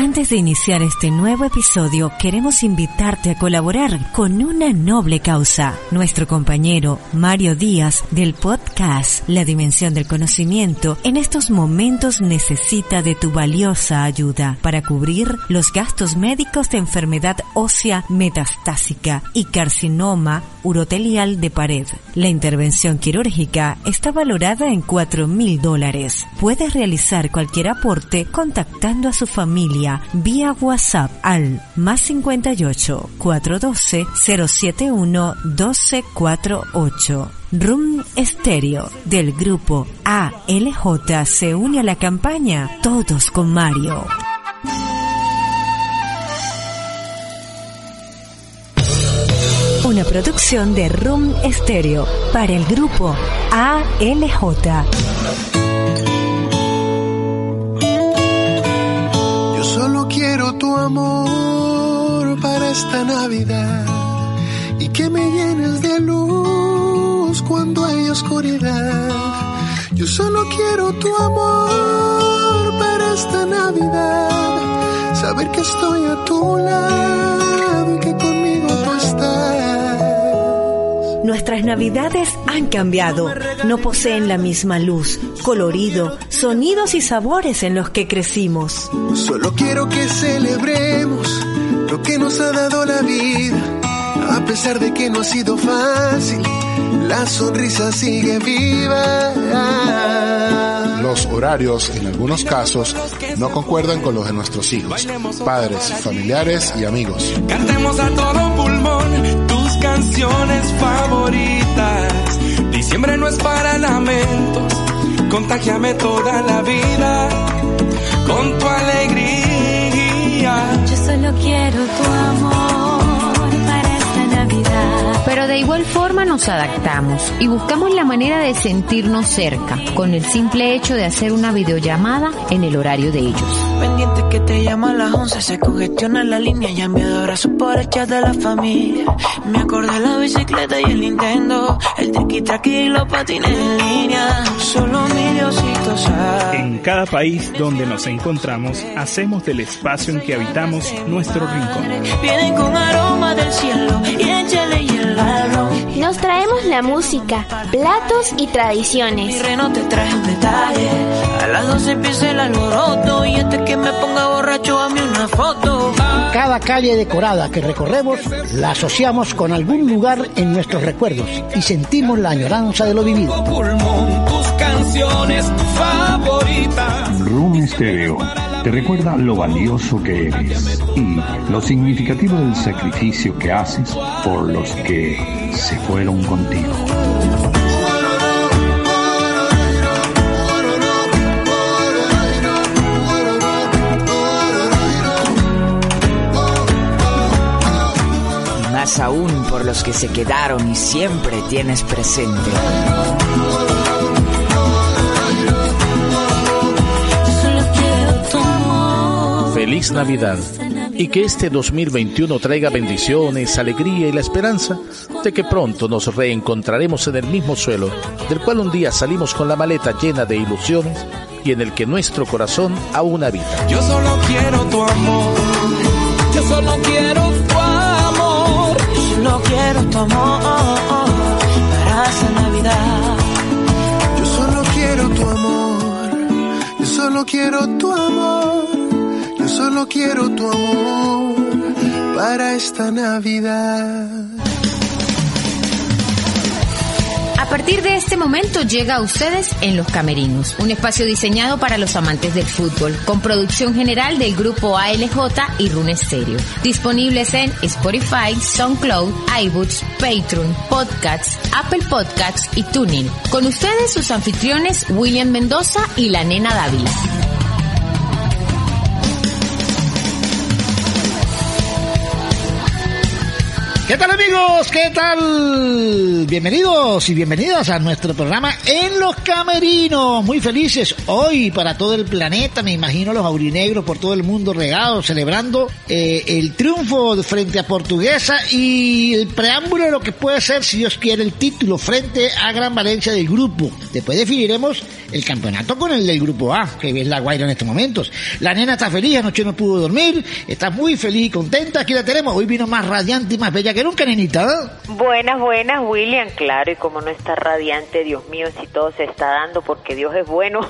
Antes de iniciar este nuevo episodio, queremos invitarte a colaborar con una noble causa. Nuestro compañero Mario Díaz del podcast La Dimensión del Conocimiento en estos momentos necesita de tu valiosa ayuda para cubrir los gastos médicos de enfermedad ósea metastásica y carcinoma urotelial de pared. La intervención quirúrgica está valorada en 4 mil dólares. Puedes realizar cualquier aporte contactando a su familia vía WhatsApp al más 58 412 071 1248. Room Stereo del grupo ALJ se une a la campaña Todos con Mario. Una producción de Room Stereo para el grupo ALJ. Tu amor para esta Navidad y que me llenes de luz cuando hay oscuridad. Yo solo quiero tu amor para esta Navidad, saber que estoy a tu lado navidades han cambiado, no poseen la misma luz, colorido, sonidos y sabores en los que crecimos. Solo quiero que celebremos lo que nos ha dado la vida, a pesar de que no ha sido fácil, la sonrisa sigue viva. Los horarios, en algunos casos, no concuerdan con los de nuestros hijos, padres, familiares y amigos. Cantemos a todo pulmón canciones favoritas. Diciembre no es para lamentos, contagiame toda la vida con tu alegría. Yo solo quiero tu amor. Pero de igual forma nos adaptamos y buscamos la manera de sentirnos cerca, con el simple hecho de hacer una videollamada en el horario de ellos. Pendiente que te llama a las 11, se congestiona la línea, ya enviado abrazos por el chat de la familia. Me acordé de la bicicleta y el Nintendo, el triqui traqui y los patines en línea. Solo mi Diosito sabe. En cada país donde nos encontramos, hacemos del espacio en que habitamos nuestro rincón. Vienen con aroma del cielo la música, platos y Mi tradiciones. reno te traje un detalle. A las 12 empieza el alboroto y antes que me ponga borracho a mí una foto. Cada calle decorada que recorremos la asociamos con algún lugar en nuestros recuerdos y sentimos la añoranza de lo vivido. Pulmón tus canciones favoritas. Room Stereo te recuerda lo valioso que eres y lo significativo del sacrificio que haces por los que se fueron contigo. Más aún por los que se quedaron y siempre tienes presente. Feliz Navidad y que este 2021 traiga bendiciones, alegría y la esperanza de que pronto nos reencontraremos en el mismo suelo del cual un día salimos con la maleta llena de ilusiones y en el que nuestro corazón aún habita. Yo solo quiero tu amor. Yo solo quiero tu amor. Solo quiero tu amor para esta Navidad. Yo solo quiero tu amor, yo solo quiero tu amor, solo quiero tu amor para esta Navidad. A partir de este momento llega a ustedes en Los Camerinos, un espacio diseñado para los amantes del fútbol, con producción general del grupo ALJ y Rune Stereo. Disponibles en Spotify, SoundCloud, iBooks, Patreon, Podcasts, Apple Podcasts y Tuning. Con ustedes sus anfitriones William Mendoza y la nena Dávila. ¿Qué tal amigos? ¿Qué tal? Bienvenidos y bienvenidas a nuestro programa En los Camerinos. Muy felices hoy para todo el planeta, me imagino los aurinegros por todo el mundo regados, celebrando eh, el triunfo frente a Portuguesa y el preámbulo de lo que puede ser, si Dios quiere, el título frente a Gran Valencia del grupo. Después definiremos el campeonato con el del grupo A, que es la Guaira en estos momentos. La nena está feliz, anoche no pudo dormir, está muy feliz y contenta, aquí la tenemos. Hoy vino más radiante y más bella que nunca, nenita. Buenas, buenas, William, claro, y como no está radiante, Dios mío, si todo se está dando, porque Dios es bueno,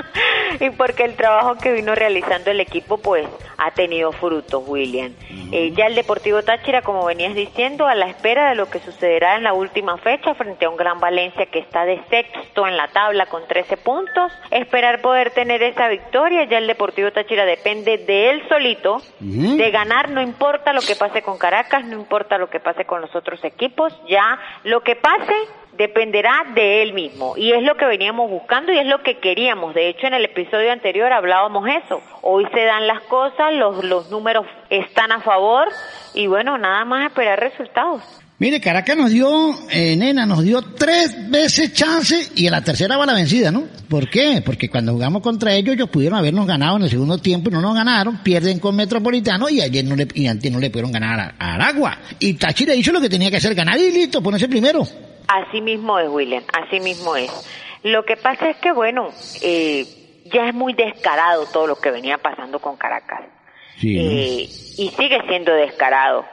y porque el trabajo que vino realizando el equipo, pues, ha tenido frutos, William. Eh, ya el Deportivo Táchira, como venías diciendo, a la espera de lo que sucederá en la última fecha frente a un Gran Valencia que está de sexto en la tabla con 13 puntos, esperar poder tener esa victoria, ya el Deportivo Táchira depende de él solito, de ganar, no importa lo que pase con Caracas, no importa lo que pase con los otros equipos, ya lo que pase dependerá de él mismo y es lo que veníamos buscando y es lo que queríamos. De hecho, en el episodio anterior hablábamos eso. Hoy se dan las cosas, los, los números están a favor y bueno, nada más esperar resultados. Mire, Caracas nos dio, eh, nena, nos dio tres veces chance y en la tercera va la vencida, ¿no? ¿Por qué? Porque cuando jugamos contra ellos, ellos pudieron habernos ganado en el segundo tiempo y no nos ganaron, pierden con Metropolitano y ayer no le, y antes no le pudieron ganar a, Aragua. Y Táchira hizo lo que tenía que hacer, ganar y listo, ponerse primero. Así mismo es, William, así mismo es. Lo que pasa es que, bueno, eh, ya es muy descarado todo lo que venía pasando con Caracas. Sí, ¿no? Eh, y sigue siendo descarado.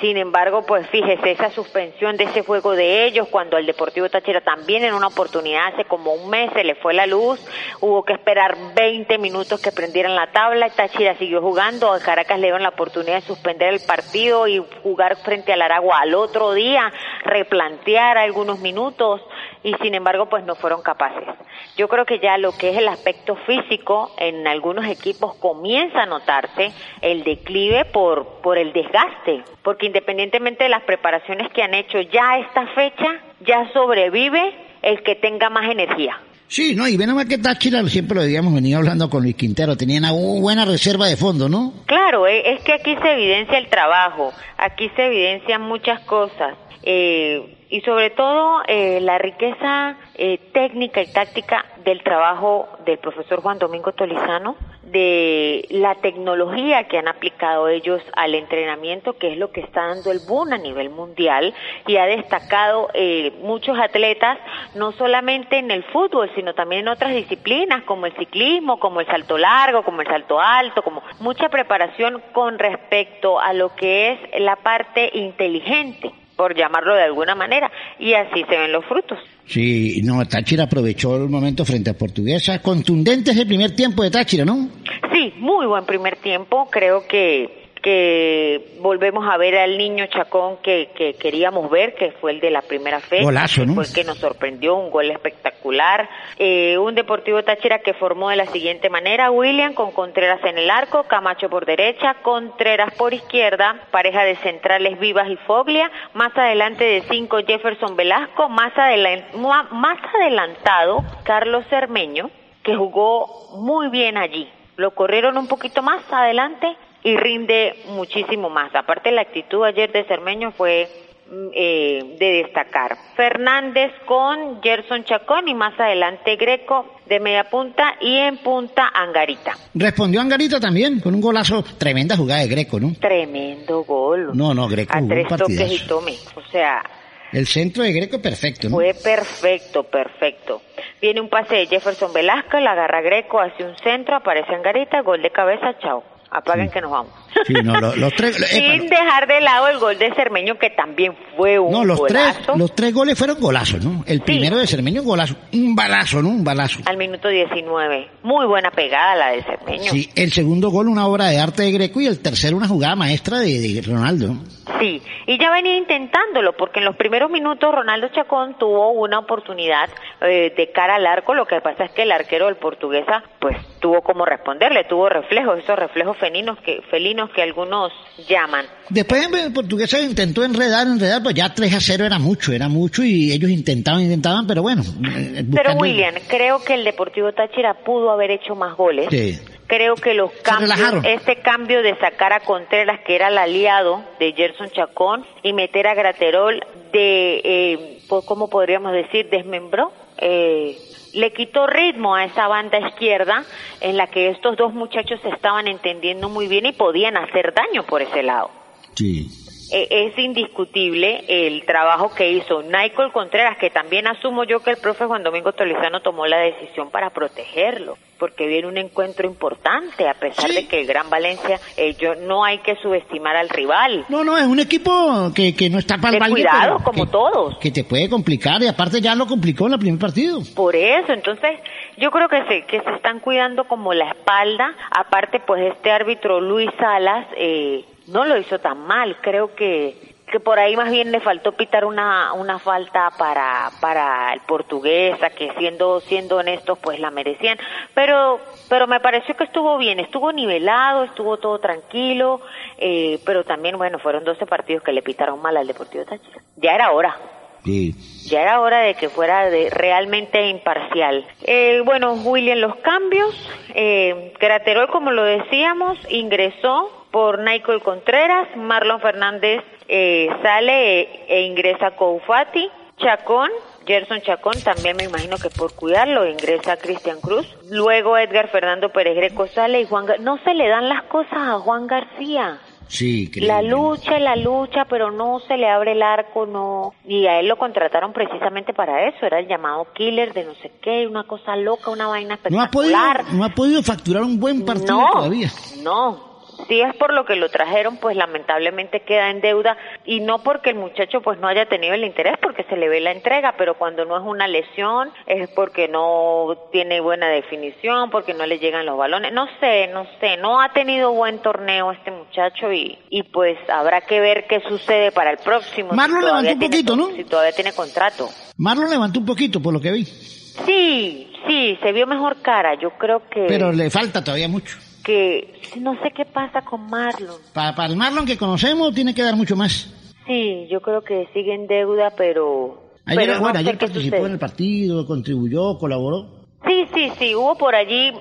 Sin embargo, pues fíjese, esa suspensión de ese juego de ellos, cuando al Deportivo Táchira también en una oportunidad hace como un mes se le fue la luz, hubo que esperar 20 minutos que prendieran la tabla, Táchira siguió jugando, a Caracas le dieron la oportunidad de suspender el partido y jugar frente al Aragua al otro día, replantear algunos minutos, y sin embargo pues no fueron capaces. Yo creo que ya lo que es el aspecto físico en algunos equipos comienza a notarse el declive por, por el desgaste, porque independientemente de las preparaciones que han hecho ya a esta fecha, ya sobrevive el que tenga más energía. Sí, no, y ven más que Táchira, siempre lo habíamos venido hablando con Luis Quintero, tenían una buena reserva de fondo, ¿no? Claro, eh, es que aquí se evidencia el trabajo, aquí se evidencian muchas cosas. Eh, y sobre todo eh, la riqueza eh, técnica y táctica del trabajo del profesor Juan Domingo Tolizano, de la tecnología que han aplicado ellos al entrenamiento, que es lo que está dando el boom a nivel mundial y ha destacado eh, muchos atletas, no solamente en el fútbol, sino también en otras disciplinas como el ciclismo, como el salto largo, como el salto alto, como mucha preparación con respecto a lo que es la parte inteligente por llamarlo de alguna manera, y así se ven los frutos. Sí, no, Táchira aprovechó el momento frente a Portuguesa. Contundente es el primer tiempo de Táchira, ¿no? Sí, muy buen primer tiempo. Creo que que volvemos a ver al niño Chacón que, que queríamos ver, que fue el de la primera fecha, Golazo, que ¿no? fue el que nos sorprendió, un gol espectacular. Eh, un Deportivo Táchira que formó de la siguiente manera, William con Contreras en el arco, Camacho por derecha, Contreras por izquierda, pareja de centrales Vivas y Foglia, más adelante de cinco Jefferson Velasco, más, adelan- más adelantado Carlos Cermeño, que jugó muy bien allí. Lo corrieron un poquito más adelante y rinde muchísimo más. Aparte la actitud ayer de Cermeño fue mm, eh, de destacar. Fernández con Gerson Chacón y más adelante Greco de media punta y en punta Angarita. Respondió Angarita también, con un golazo, tremenda jugada de Greco, ¿no? Tremendo gol. No, no, Greco A tres toques y tome. O sea, El centro de Greco perfecto, ¿no? Fue perfecto, perfecto. Viene un pase de Jefferson Velasco, la agarra Greco, hace un centro, aparece Angarita, gol de cabeza, chao. Apaguen que nos vamos. Sí, no, lo- los, tres... epa, Sin dejar de lado el gol de Cermeño, que también fue un no, los golazo. tres, los tres goles fueron golazos, ¿no? El primero de Cermeño, golazo. Un balazo, ¿no? Un balazo. Al minuto 19. Muy buena pegada la de Cermeño. Sí, el segundo gol una obra de arte de Greco y el tercero una jugada maestra de, de Ronaldo. Sí, y ya venía intentándolo, porque en los primeros minutos Ronaldo Chacón tuvo una oportunidad eh, de cara al arco, lo que pasa es que el arquero del portuguesa, pues tuvo como responderle, tuvo reflejos, esos reflejos felinos que, felinos que algunos llaman. Después en Portuguesa intentó enredar, enredar, pues ya 3 a 0 era mucho, era mucho y ellos intentaban, intentaban, pero bueno. eh, Pero buscando- William, creo que el Deportivo Táchira pudo haber hecho más goles. Sí. Creo que los cambios, este cambio de sacar a Contreras, que era el aliado de Gerson Chacón, y meter a Graterol de, eh, ¿cómo podríamos decir? Desmembró. Eh, le quitó ritmo a esa banda izquierda en la que estos dos muchachos se estaban entendiendo muy bien y podían hacer daño por ese lado. Sí. Eh, es indiscutible el trabajo que hizo Michael Contreras, que también asumo yo que el profe Juan Domingo Tolizano tomó la decisión para protegerlo, porque viene un encuentro importante, a pesar de que el Gran Valencia, eh, yo, no hay que subestimar al rival. No, no, es un equipo que, que no está para el cuidado, pero como que- todos. Que te puede complicar y aparte ya lo complicó en el primer partido. Por eso, entonces yo creo que se, que se están cuidando como la espalda. Aparte, pues este árbitro Luis Salas eh, no lo hizo tan mal. Creo que que por ahí más bien le faltó pitar una una falta para para el portuguesa que siendo siendo honestos pues la merecían pero pero me pareció que estuvo bien estuvo nivelado estuvo todo tranquilo eh, pero también bueno fueron 12 partidos que le pitaron mal al Deportivo Táchira ya era hora Sí. ya era hora de que fuera de, realmente imparcial. Eh, bueno, William, los cambios. Eh, como lo decíamos, ingresó por Michael Contreras. Marlon Fernández eh, sale e, e ingresa Koufati. Chacón, Gerson Chacón, también me imagino que por cuidarlo ingresa Cristian Cruz. Luego Edgar Fernando Pérez Greco sale y Juan... Gar- No se le dan las cosas a Juan García. Sí, La lucha, la lucha, pero no se le abre el arco, no. Y a él lo contrataron precisamente para eso, era el llamado killer de no sé qué, una cosa loca, una vaina no ha podido, espectacular. no ha podido facturar un buen partido No, todavía. no. Si es por lo que lo trajeron, pues lamentablemente queda en deuda y no porque el muchacho pues no haya tenido el interés, porque se le ve la entrega, pero cuando no es una lesión es porque no tiene buena definición, porque no le llegan los balones, no sé, no sé, no ha tenido buen torneo este muchacho y, y pues habrá que ver qué sucede para el próximo. Marlon si levantó un poquito, ¿no? Si todavía tiene contrato. Marlon levantó un poquito por lo que vi, Sí, sí, se vio mejor cara, yo creo que... pero le falta todavía mucho. Que no sé qué pasa con Marlon. Pa- para el Marlon que conocemos tiene que dar mucho más. Sí, yo creo que sigue en deuda, pero... Ayer, pero bueno, ayer participó sucede. en el partido, contribuyó, colaboró. Sí, sí, sí, hubo por allí,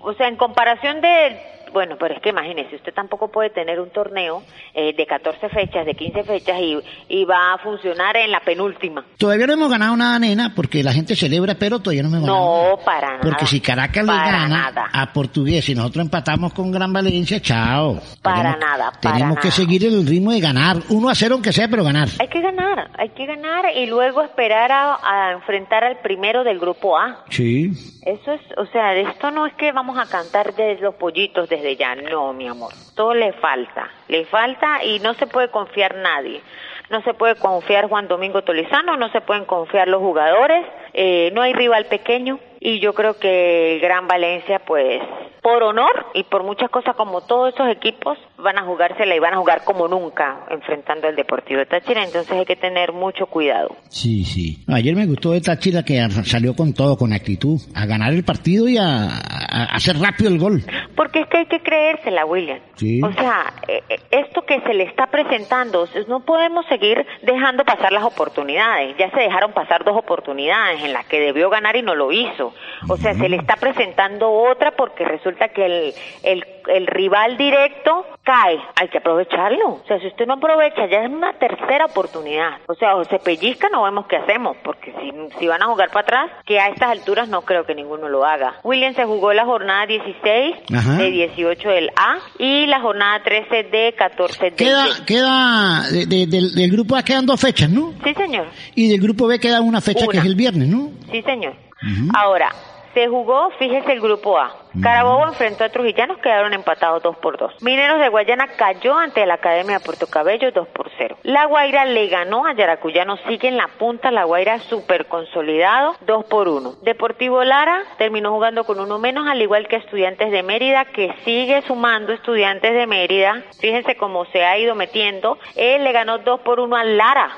o sea, en comparación de... Bueno, pero es que imagínese, usted tampoco puede tener un torneo eh, de 14 fechas, de 15 fechas y, y va a funcionar en la penúltima. Todavía no hemos ganado nada, nena, porque la gente celebra, pero todavía no hemos ganado. No, para nada. Porque si Caracas le gana nada. a Portugués y nosotros empatamos con Gran Valencia, chao. Para tenemos, nada, para Tenemos que seguir el ritmo de ganar. Uno a cero aunque sea, pero ganar. Hay que ganar, hay que ganar y luego esperar a, a enfrentar al primero del grupo A. Sí. Eso es, o sea, esto no es que vamos a cantar de los pollitos desde ya, no, mi amor. Todo le falta, le falta y no se puede confiar nadie. No se puede confiar Juan Domingo Tolizano, no se pueden confiar los jugadores, eh, no hay rival pequeño y yo creo que Gran Valencia, pues, por honor y por muchas cosas como todos estos equipos, van a jugársela y van a jugar como nunca enfrentando al Deportivo de Táchira, entonces hay que tener mucho cuidado. Sí, sí. Ayer me gustó esta chila que salió con todo, con actitud, a ganar el partido y a, a- a hacer rápido el gol. Porque es que hay que creérsela, William. Sí. O sea, eh, eh, esto que se le está presentando, no podemos seguir dejando pasar las oportunidades. Ya se dejaron pasar dos oportunidades en las que debió ganar y no lo hizo. O sea, se le está presentando otra porque resulta que el, el, el rival directo cae. Hay que aprovecharlo. O sea, si usted no aprovecha, ya es una tercera oportunidad. O sea, o se pellizcan o vemos qué hacemos. Porque si, si van a jugar para atrás, que a estas alturas no creo que ninguno lo haga. William se jugó la jornada 16 Ajá. de 18 del A y la jornada 13 de 14 del Queda, B. queda, de- de- del, del grupo A quedan dos fechas, ¿no? Sí, señor. Y del grupo B queda una fecha que es el viernes, ¿no? Sí, señor. Ahora, se jugó, fíjese el grupo A. Carabobo enfrentó a Trujillanos, quedaron empatados 2 por 2. Mineros de Guayana cayó ante la Academia de Puerto Cabello 2 por 0. La Guaira le ganó a Yaracuyano, sigue en la punta, La Guaira súper consolidado 2 por 1. Deportivo Lara terminó jugando con uno menos, al igual que Estudiantes de Mérida, que sigue sumando Estudiantes de Mérida. Fíjense cómo se ha ido metiendo. Él le ganó 2 por 1 al Lara.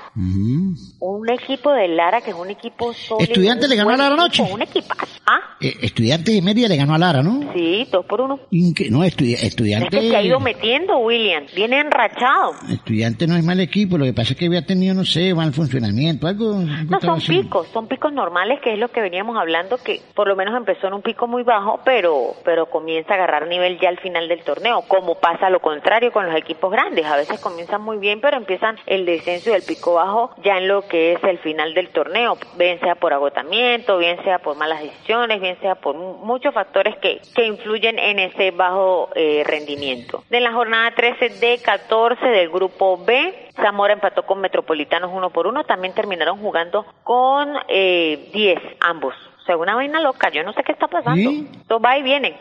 Un equipo de Lara que es un equipo sólido. ¿Estudiante un le ganó a Lara equipo, anoche? Un equipazo. ¿Ah? Eh, estudiante de Mérida le ganó a Lara, ¿no? Sí, dos por uno. Inque- no, estudi- estudiante... Es que se ha ido metiendo, William. Viene enrachado. Estudiante no es mal equipo, lo que pasa es que había tenido, no sé, mal funcionamiento, algo... algo No, son picos, son picos normales, que es lo que veníamos hablando, que por lo menos empezó en un pico muy bajo, pero, pero comienza a agarrar nivel ya al final del torneo, como pasa lo contrario con los equipos grandes. A veces comienzan muy bien, pero empiezan el descenso y el pico bajo ya en lo que es el final del torneo, bien sea por agotamiento, bien sea por malas decisiones, bien sea por mu- muchos factores que, que influyen en ese bajo eh, rendimiento. De la jornada 13 de 14 del grupo B, Zamora empató con Metropolitanos uno por uno, también terminaron jugando con eh, 10 ambos. O sea, una vaina loca, yo no sé qué está pasando. Todo va y viene.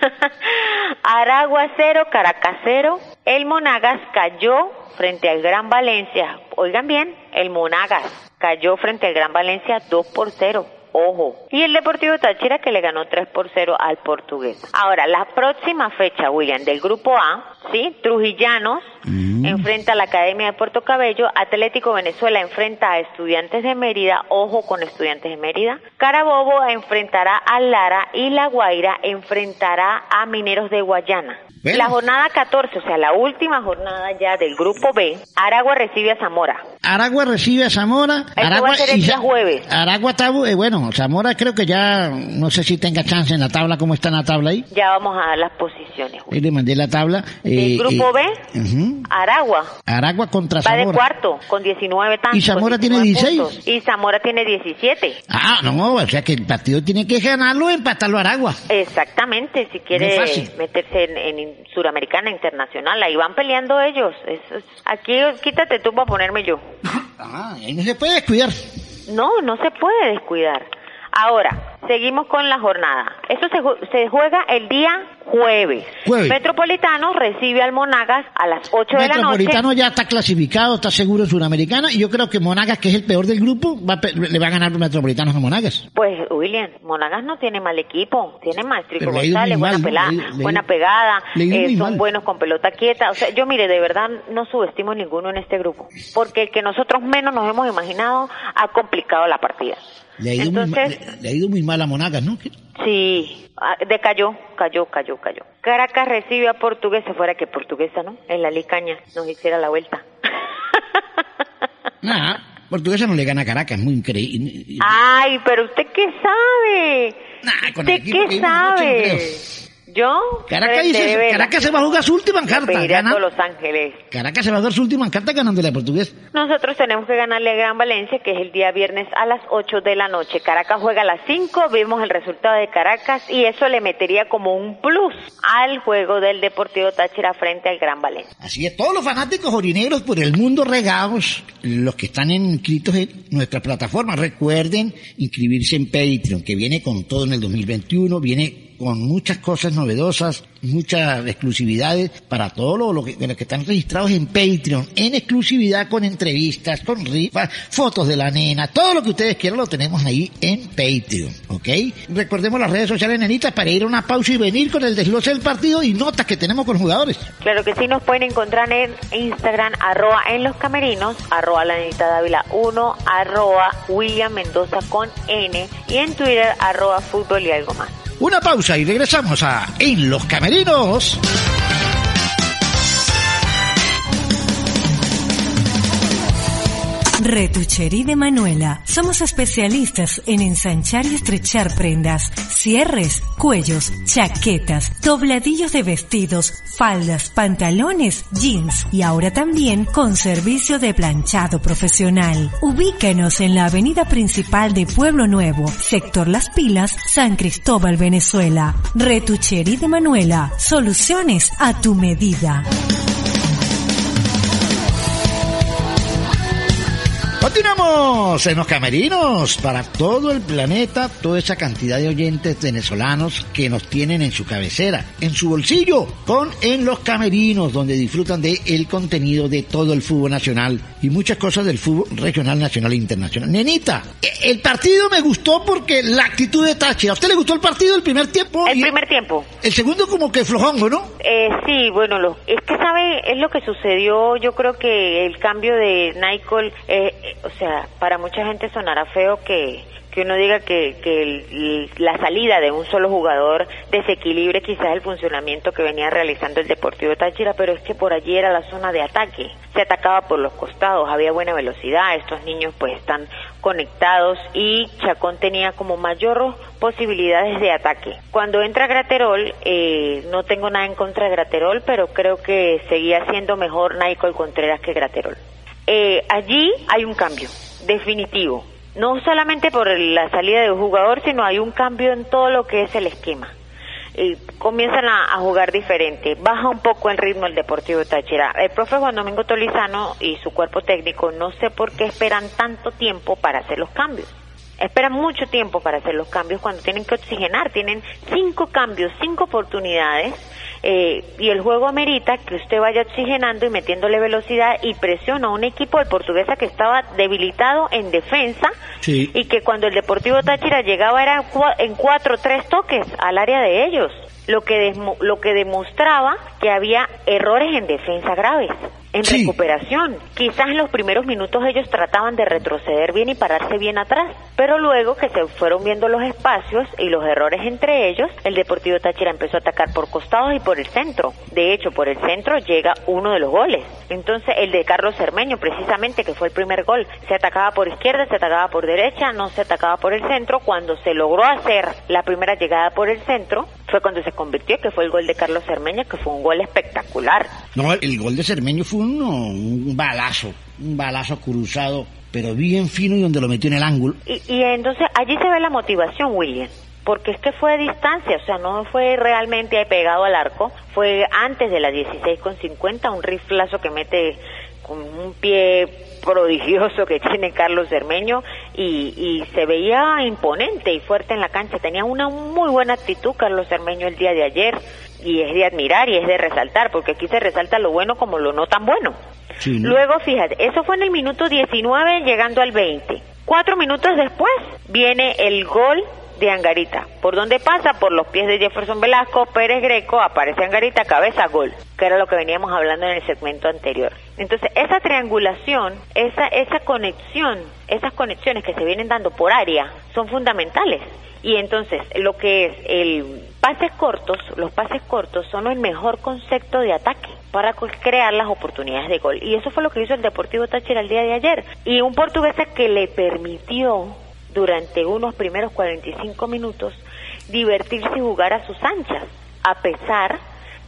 Aragua 0, Caracas 0. El Monagas cayó frente al Gran Valencia. Oigan bien, el Monagas cayó frente al Gran Valencia 2 por 0. Ojo. Y el Deportivo Táchira que le ganó 3 por 0 al portugués. Ahora, la próxima fecha, William, del grupo A, ¿sí? Trujillanos enfrenta a la Academia de Puerto Cabello, Atlético Venezuela enfrenta a Estudiantes de Mérida, ojo con Estudiantes de Mérida, Carabobo enfrentará a Lara y La Guaira enfrentará a Mineros de Guayana. Bueno. La jornada 14, o sea, la última jornada ya del grupo B, Aragua recibe a Zamora. Aragua recibe a Zamora. Esto Aragua va a ser el día Za- jueves. Aragua está, eh, bueno, Zamora creo que ya, no sé si tenga chance en la tabla, ¿cómo está en la tabla ahí? Ya vamos a dar las posiciones. Ahí le mandé la tabla. El grupo B. Aragua. Aragua contra Va de Zamora. cuarto, con 19 tantos. ¿Y Zamora tiene 19 16? puntos. Y Zamora tiene 17. Ah, no, o sea que el partido tiene que ganarlo empatarlo a Aragua. Exactamente, si quiere meterse en, en Suramericana Internacional, ahí van peleando ellos. Eso es- aquí quítate tú para ponerme yo. Ah, ahí no se puede descuidar. No, no se puede descuidar. Ahora, seguimos con la jornada. Esto se, se juega el día jueves. Jueves. Metropolitano recibe al Monagas a las 8 de la noche. Metropolitano ya está clasificado, está seguro en Suramericana y yo creo que Monagas, que es el peor del grupo, va le va a ganar Metropolitanos a Monagas. Pues, William, Monagas no tiene mal equipo, tiene Maestrico González, buena, mal, pelada, Le le buena pegada, eh, son mal. buenos con pelota quieta. O sea, yo mire, de verdad no subestimo ninguno en este grupo, porque el que nosotros menos nos hemos imaginado ha complicado la partida. Le ha ido, muy, mal, Entonces- le, le ha ido muy mal a Monagas, ¿no? Sí, ah, decayó, cayó, cayó, cayó. Caracas recibe a Portuguesa, fuera que Portuguesa, ¿no? En la Licaña nos hiciera la vuelta. Nada, Portuguesa no le gana a Caracas, muy increíble. Ay, pero usted qué sabe. con el ¿Usted qué sabe? ¿Yo? Caracas, dice-. Caracas se va a jugar su última carta, Pediré a gana. todos Los Ángeles. Caracas se va a jugar su última carta ganándole a Portugués. Nosotros tenemos que ganarle a Gran Valencia, que es el día viernes a las 8 de la noche. Caracas juega a las 5, vimos el resultado de Caracas y eso le metería como un plus al juego del Deportivo Táchira frente al Gran Valencia. Así es, todos los fanáticos orinegros por el mundo regados, los que están inscritos en nuestra plataforma, recuerden inscribirse en Patreon, que viene con todo en el 2021, viene con muchas cosas novedosas, muchas exclusividades para todos los, los que, los que están registrados en Patreon, en exclusividad con entrevistas, con rifas, fotos de la nena, todo lo que ustedes quieran lo tenemos ahí en Patreon, ¿ok? Recordemos las redes sociales, nenitas, para ir a una pausa y venir con el desglose del partido y notas que tenemos con jugadores. Claro que sí, nos pueden encontrar en Instagram, arroba en los camerinos, arroba la Nenita Dávila 1, arroba William Mendoza con N y en Twitter, arroba fútbol y algo más. Una pausa y regresamos a En los Camerinos. Retucherí de Manuela. Somos especialistas en ensanchar y estrechar prendas, cierres, cuellos, chaquetas, dobladillos de vestidos, faldas, pantalones, jeans y ahora también con servicio de planchado profesional. Ubíquenos en la avenida principal de Pueblo Nuevo, sector Las Pilas, San Cristóbal, Venezuela. Retucherí de Manuela. Soluciones a tu medida. Continuamos en los camerinos para todo el planeta, toda esa cantidad de oyentes venezolanos que nos tienen en su cabecera, en su bolsillo, con En los camerinos, donde disfrutan de el contenido de todo el fútbol nacional y muchas cosas del fútbol regional, nacional e internacional. Nenita, e- el partido me gustó porque la actitud de Táchira. ¿A usted le gustó el partido el primer tiempo? El primer tiempo. El segundo como que flojongo, ¿no? Eh, sí, bueno, lo, es que sabe, es lo que sucedió, yo creo que el cambio de Nicole, eh, eh, o sea, para mucha gente sonará feo que, que uno diga que, que la salida de un solo jugador desequilibre quizás el funcionamiento que venía realizando el Deportivo Táchira, pero es que por allí era la zona de ataque. Se atacaba por los costados, había buena velocidad, estos niños pues están conectados y Chacón tenía como mayor posibilidades de ataque. Cuando entra Graterol, eh, no tengo nada en contra de Graterol, pero creo que seguía siendo mejor Naicol Contreras que Graterol. Eh, allí hay un cambio, definitivo. No solamente por la salida de un jugador, sino hay un cambio en todo lo que es el esquema. Eh, comienzan a, a jugar diferente, baja un poco el ritmo el Deportivo Táchira. El profe Juan Domingo Tolizano y su cuerpo técnico no sé por qué esperan tanto tiempo para hacer los cambios. Esperan mucho tiempo para hacer los cambios cuando tienen que oxigenar. Tienen cinco cambios, cinco oportunidades eh, y el juego amerita que usted vaya oxigenando y metiéndole velocidad y presión a un equipo de portuguesa que estaba debilitado en defensa Sí. y que cuando el Deportivo Táchira llegaba era en cuatro tres toques al área de ellos, lo que desmo- lo que demostraba que había errores en defensa graves, en recuperación. Quizás en los primeros minutos ellos trataban de retroceder bien y pararse bien atrás, pero luego que se fueron viendo los espacios y los errores entre ellos, el Deportivo Táchira empezó a atacar por costados y por el centro. De hecho, por el centro llega uno de los goles. Entonces, el de Carlos Cermeño, precisamente, que fue el primer gol, se atacaba por izquierda, se atacaba por derecha, no se atacaba por el centro. Cuando se logró hacer la primera llegada por el centro, fue cuando se convirtió, que fue el gol de Carlos Cermeño, que fue un gol espectacular. No, el, gol de Cermeño fue uno, un balazo, un balazo cruzado, pero bien fino y donde lo metió en el ángulo. Y, entonces allí se ve la motivación, William, porque es que fue a distancia, o sea, no fue realmente pegado al arco, fue antes de la 16 con 50, un riflazo que mete con un pie prodigioso que tiene Carlos Cermeño y, y se veía imponente y fuerte en la cancha, tenía una muy buena actitud Carlos Cermeño el día de ayer y es de admirar y es de resaltar, porque aquí se resalta lo bueno como lo no tan bueno. Sí, ¿no? Luego, fíjate, eso fue en el minuto 19 llegando al 20. Cuatro minutos después viene el gol de Angarita. ¿Por dónde pasa? Por los pies de Jefferson Velasco, Pérez Greco, aparece Angarita, cabeza, gol, que era lo que veníamos hablando en el segmento anterior. Entonces, esa triangulación, esa, esa conexión, esas conexiones que se vienen dando por área son fundamentales. Y entonces, lo que es el pases cortos, los pases cortos son el mejor concepto de ataque para crear las oportunidades de gol. Y eso fue lo que hizo el Deportivo Táchira el día de ayer. Y un portuguesa que le permitió durante unos primeros 45 minutos divertirse y jugar a sus anchas, a pesar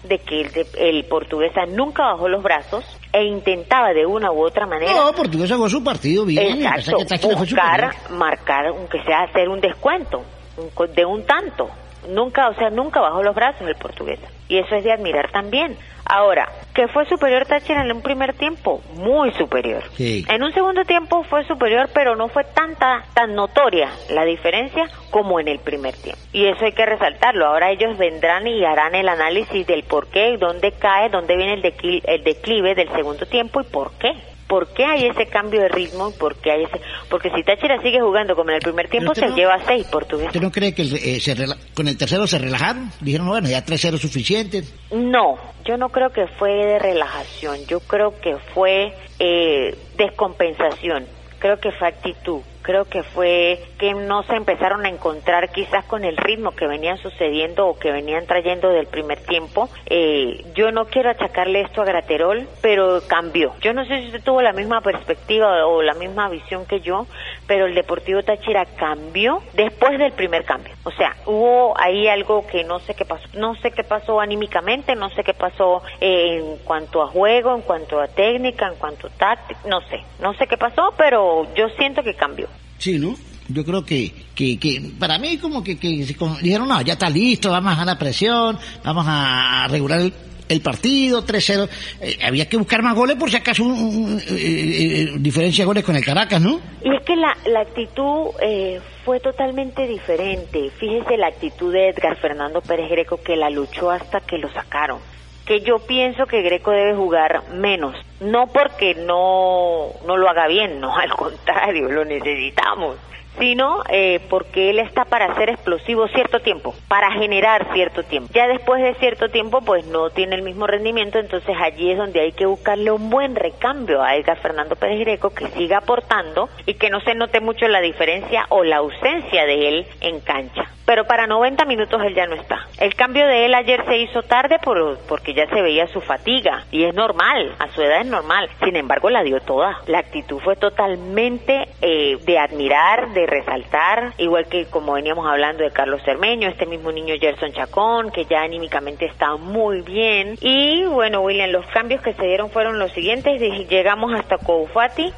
de que el, de- el portuguesa nunca bajó los brazos e intentaba de una u otra manera No, Portuguesa jugó su partido bien. Exacto, que buscar, marcar, aunque sea hacer un descuento un de un tanto. Nunca, o sea, nunca bajó los brazos el portugués. Y eso es de admirar también. Ahora, ¿que fue superior Táchira en un primer tiempo? Muy superior. Sí. En un segundo tiempo fue superior, pero no fue tanta, tan notoria la diferencia como en el primer tiempo. Y eso hay que resaltarlo. Ahora ellos vendrán y harán el análisis del por qué, dónde cae, dónde viene el, decli- el declive del segundo tiempo y por qué. ¿Por qué hay ese cambio de ritmo? ¿Por qué hay ese? Porque si Táchira sigue jugando como en el primer tiempo, se no- lleva seis portugueses. ¿Usted no cree que eh, se rela- con el tercero se relajaron? Dijeron, bueno, ya 3-0 suficiente. No, yo no creo que fue de relajación, yo creo que fue eh, descompensación, creo que fue actitud, creo que fue que no se empezaron a encontrar quizás con el ritmo que venían sucediendo o que venían trayendo del primer tiempo. Eh, yo no quiero achacarle esto a Graterol, pero cambió. Yo no sé si usted tuvo la misma perspectiva o la misma visión que yo, pero el Deportivo Táchira cambió después del primer cambio. O sea, hubo ahí algo que no sé qué pasó, no sé qué pasó anímicamente, no sé qué pasó eh, en cuanto a juego, en cuanto a técnica, en cuanto a táctica, no sé, no sé qué pasó, pero yo siento que cambió. Sí, ¿no? Yo creo que, que, que para mí como que, que dijeron, no, ya está listo, vamos a la presión, vamos a regular el, partido, 3-0. Eh, había que buscar más goles por si acaso un, un- eh, eh, diferencia de goles con el Caracas, ¿no? Y es que la, la actitud eh, fue totalmente diferente. Fíjese la actitud de Edgar Fernando Pérez Greco que la luchó hasta que lo sacaron. Que yo pienso que Greco debe jugar menos. No porque no, no lo haga bien, no, al contrario, lo necesitamos. Sino eh, porque él está para ser explosivo cierto tiempo, para generar cierto tiempo. Ya después de cierto tiempo, pues no tiene el mismo rendimiento, entonces allí es donde hay que buscarle un buen recambio a Edgar Fernando Pérez Greco que siga aportando y que no se note mucho la diferencia o la ausencia de él en cancha pero para 90 minutos él ya no está. El cambio de él ayer se hizo tarde por, porque ya se veía su fatiga y es normal, a su edad es normal. Sin embargo, la dio toda. La actitud fue totalmente eh, de admirar, de resaltar, igual que como veníamos hablando de Carlos Cermeño, este mismo niño Gerson Chacón, que ya anímicamente está muy bien. Y bueno, William, los cambios que se dieron fueron los siguientes. Llegamos hasta Coufati,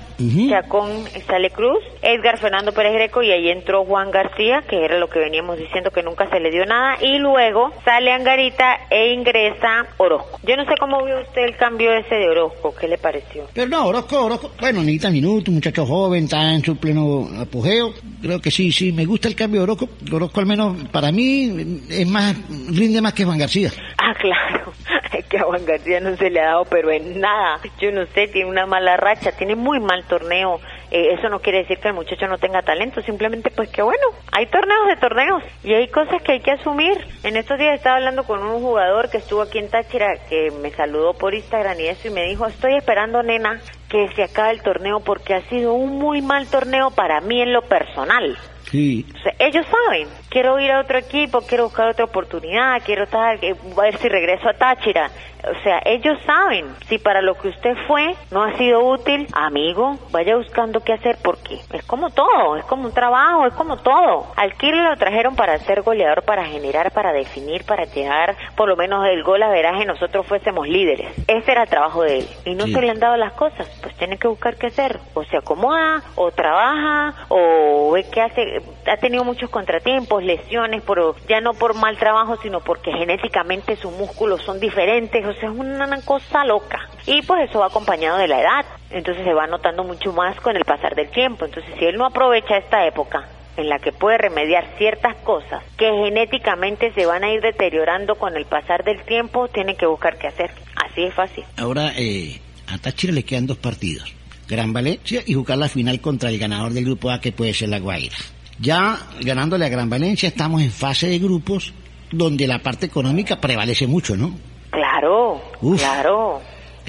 Chacón sale Cruz, Edgar Fernando Pérez Greco y ahí entró Juan García, que era lo que veníamos diciendo que nunca se le dio nada y luego sale Angarita e ingresa Orozco. Yo no sé cómo vio usted el cambio ese de Orozco, ¿qué le pareció? Pero no, Orozco, Orozco, bueno, necesita minutos, muchacho joven, está en su pleno apogeo. Creo que sí, sí, me gusta el cambio de Orozco. Orozco al menos para mí es más, rinde más que Juan García. Ah, claro. Que a Juan García no se le ha dado, pero en nada. Yo no sé, tiene una mala racha, tiene muy mal torneo eh, eso no quiere decir que el muchacho no tenga talento, simplemente pues que bueno, hay torneos de torneos y hay cosas que hay que asumir. En estos días estaba hablando con un jugador que estuvo aquí en Táchira que me saludó por Instagram y eso y me dijo, estoy esperando nena que se acabe el torneo porque ha sido un muy mal torneo para mí en lo personal. Sí. ellos saben, quiero ir a otro equipo, quiero buscar otra oportunidad, quiero estar, eh, a ver si regreso a Táchira. O sea, ellos saben, si para lo que usted fue no ha sido útil, amigo, vaya buscando qué hacer porque es como todo, es como un trabajo, es como todo. Al Kirle lo trajeron para ser goleador, para generar, para definir, para llegar por lo menos el gol a veraje, nosotros fuésemos líderes. Ese era el trabajo de él. Y no se le han dado las cosas, pues tiene que buscar qué hacer. O se acomoda, o trabaja, o ve qué hace. Ha tenido muchos contratiempos, lesiones, pero ya no por mal trabajo, sino porque genéticamente sus músculos son diferentes o sea, es una cosa loca. Y pues eso va acompañado de la edad. Entonces se va notando mucho más con el pasar del tiempo. Entonces si él no aprovecha esta época en la que puede remediar ciertas cosas que genéticamente se van a ir deteriorando con el pasar del tiempo, tiene que buscar qué hacer. Así es fácil. Ahora, eh, a Táchira le quedan dos partidos. Gran Valencia y jugar la final contra el ganador del grupo A que puede ser la Guaira. Ya ganándole a Gran Valencia estamos en fase de grupos donde la parte económica prevalece mucho, ¿no? Claro, claro.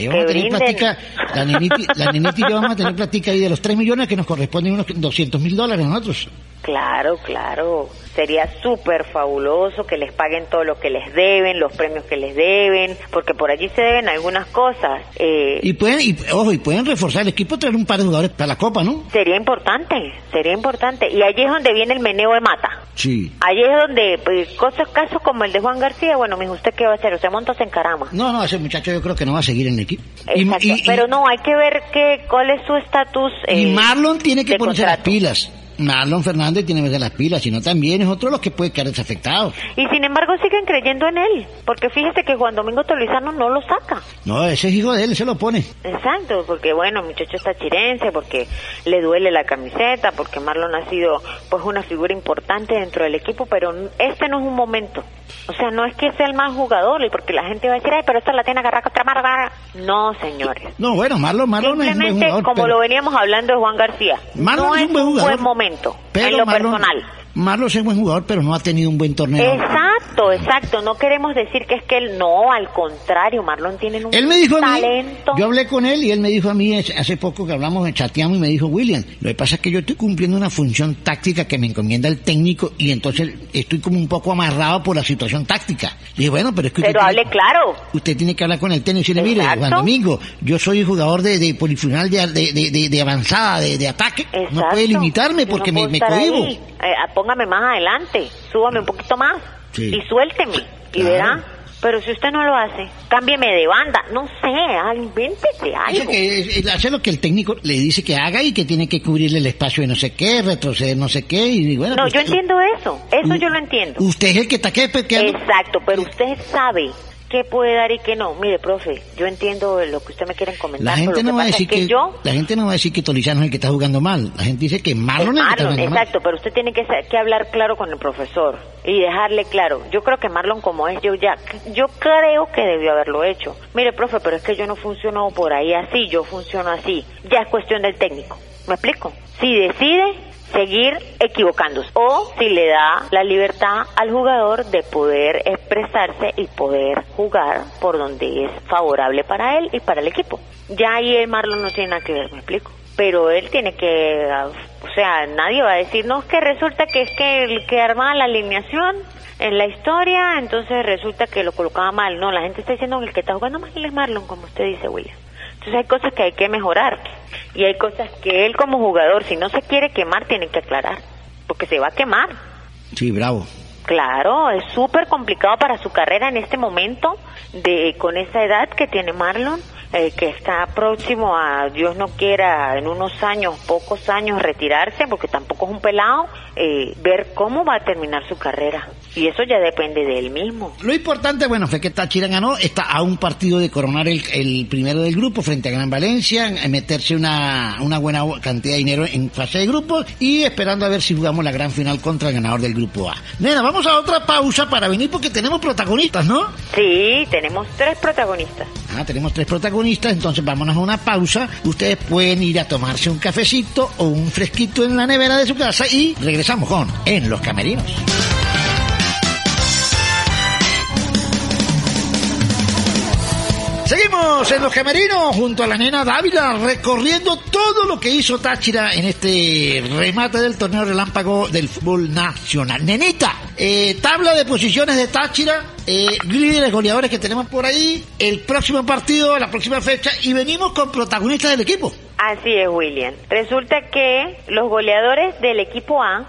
vamos a tener plática, la nenita, la y yo vamos a tener plática ahí de los 3 millones que nos corresponden unos 200 mil dólares a nosotros. Claro, claro. Sería súper fabuloso que les paguen todo lo que les deben, los premios que les deben, porque por allí se deben algunas cosas. Eh, y pueden, y, ojo, y pueden reforzar el equipo, traer un par de jugadores para la Copa, ¿no? Sería importante, sería importante. Y allí es donde viene el meneo de mata. Sí. Allí es donde, pues, cosas, casos como el de Juan García, bueno, mijo, ¿usted qué va a hacer? ¿Usted monta en carama? No, no, ese muchacho yo creo que no va a seguir en el equipo. Exacto, pero no, hay que ver que, cuál es su estatus. y eh, Marlon tiene que ponerse las pilas. Marlon Fernández tiene que las pilas, sino también es otro de los que puede quedar desafectado. Y sin embargo siguen creyendo en él, porque fíjese que Juan Domingo Tolizano no lo saca. No, ese es hijo de él, se lo pone. Exacto, porque bueno, muchacho está chirense, porque le duele la camiseta, porque Marlon ha sido pues una figura importante dentro del equipo, pero este no es un momento. O sea, no es que sea el más jugador, porque la gente va a decir, ay, pero esta la tiene agarrada contra Marlon. No, señores. No, bueno, Marlon, Marlon es un buen jugador, como lo veníamos hablando de Juan García. Marlon no es un buen jugador. buen momento, pero en lo personal. Marlos es buen jugador, pero no ha tenido un buen torneo. Exacto, exacto. No queremos decir que es que él no, al contrario, Marlon tiene un él me dijo talento. A mí, yo hablé con él y él me dijo a mí hace poco que hablamos, chateamos y me dijo, William, lo que pasa es que yo estoy cumpliendo una función táctica que me encomienda el técnico y entonces estoy como un poco amarrado por la situación táctica. Le dije, bueno, pero es que Pero hable claro. Usted tiene que hablar con el técnico y decirle, mire, Juan Domingo, yo soy jugador de, de polifuncional de, de, de, avanzada, de, ataque. No puede limitarme porque me, me cohibo. Eh, póngame más adelante, súbame un poquito más y suélteme y verá. Pero si usted no lo hace, cámbieme de banda, no sé, ah, invéntese algo. Que, hace lo que el técnico le dice que haga y que tiene que cubrirle el espacio de no sé qué, retroceder no sé qué y bueno. No, pues, yo entiendo eso, eso yo lo entiendo. Usted es el que está que... Exacto, pero usted sabe qué puede dar y qué no. Mire, profe, yo entiendo lo que usted me quiere comentar. La gente no va a decir que, yo, la gente no va a decir que Tolizano es el que está jugando mal. La gente dice que Marlon es, el que está jugando exacto, pero usted tiene que, que hablar claro con el profesor y dejarle claro. Yo creo que Marlon como es, yo ya, yo creo que debió haberlo hecho. Mire, profe, pero es que yo no funciono por ahí así, yo funciono así. Ya es cuestión del técnico. ¿Me explico? Si decide, seguir equivocándose o si le da la libertad al jugador de poder expresarse y poder jugar por donde es favorable para él y para el equipo. Ya ahí el Marlon no tiene nada que ver, me explico. Pero él tiene que, o sea, nadie va a decir, no, es que resulta que es que el que armaba la alineación en la historia, entonces resulta que lo colocaba mal. No, la gente está diciendo que el que está jugando mal es Marlon, como usted dice, William. Entonces hay cosas que hay que mejorar y hay cosas que él como jugador, si no se quiere quemar, tiene que aclarar, porque se va a quemar. Sí, bravo. Claro, es súper complicado para su carrera en este momento, de con esa edad que tiene Marlon, eh, que está próximo a, Dios no quiera, en unos años, pocos años, retirarse, porque tampoco es un pelado, eh, ver cómo va a terminar su carrera. Y eso ya depende de él mismo. Lo importante, bueno, fue que Táchira ganó, está a un partido de coronar el, el primero del grupo frente a Gran Valencia, en meterse una, una buena cantidad de dinero en fase de grupos y esperando a ver si jugamos la gran final contra el ganador del grupo A. Nena, vamos a otra pausa para venir porque tenemos protagonistas, ¿no? Sí, tenemos tres protagonistas. Ah, tenemos tres protagonistas, entonces vámonos a una pausa. Ustedes pueden ir a tomarse un cafecito o un fresquito en la nevera de su casa y regresamos con En los Camerinos. Seguimos en Los Gemerinos junto a la nena Dávila recorriendo todo lo que hizo Táchira en este remate del torneo relámpago del fútbol nacional. Nenita, eh, tabla de posiciones de Táchira, eh, líderes goleadores que tenemos por ahí, el próximo partido, la próxima fecha y venimos con protagonistas del equipo. Así es, William. Resulta que los goleadores del equipo A,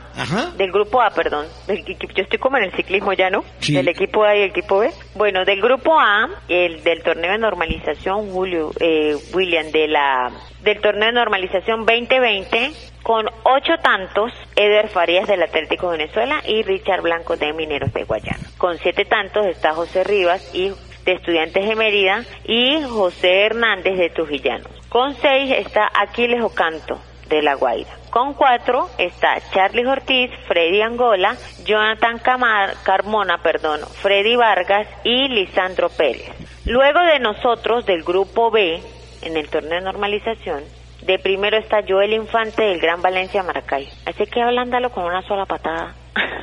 del grupo A, perdón, del, yo estoy como en el ciclismo ya, ¿no? Del equipo A y el equipo B. Bueno, del grupo A, el del torneo de normalización, Julio, eh, William, de la del torneo de normalización 2020, con ocho tantos, Eder Farías del Atlético Venezuela y Richard Blanco de Mineros de Guayana. Con siete tantos está José Rivas y de Estudiantes de Mérida y José Hernández de Trujillano. Con seis está Aquiles Ocanto de La Guaira. Con cuatro está Charlie Ortiz, Freddy Angola, Jonathan Camar, Carmona, perdón, Freddy Vargas y Lisandro Pérez. Luego de nosotros, del grupo B, en el torneo de normalización, de primero está Joel Infante del Gran Valencia Maracay. Así que ablándalo con una sola patada.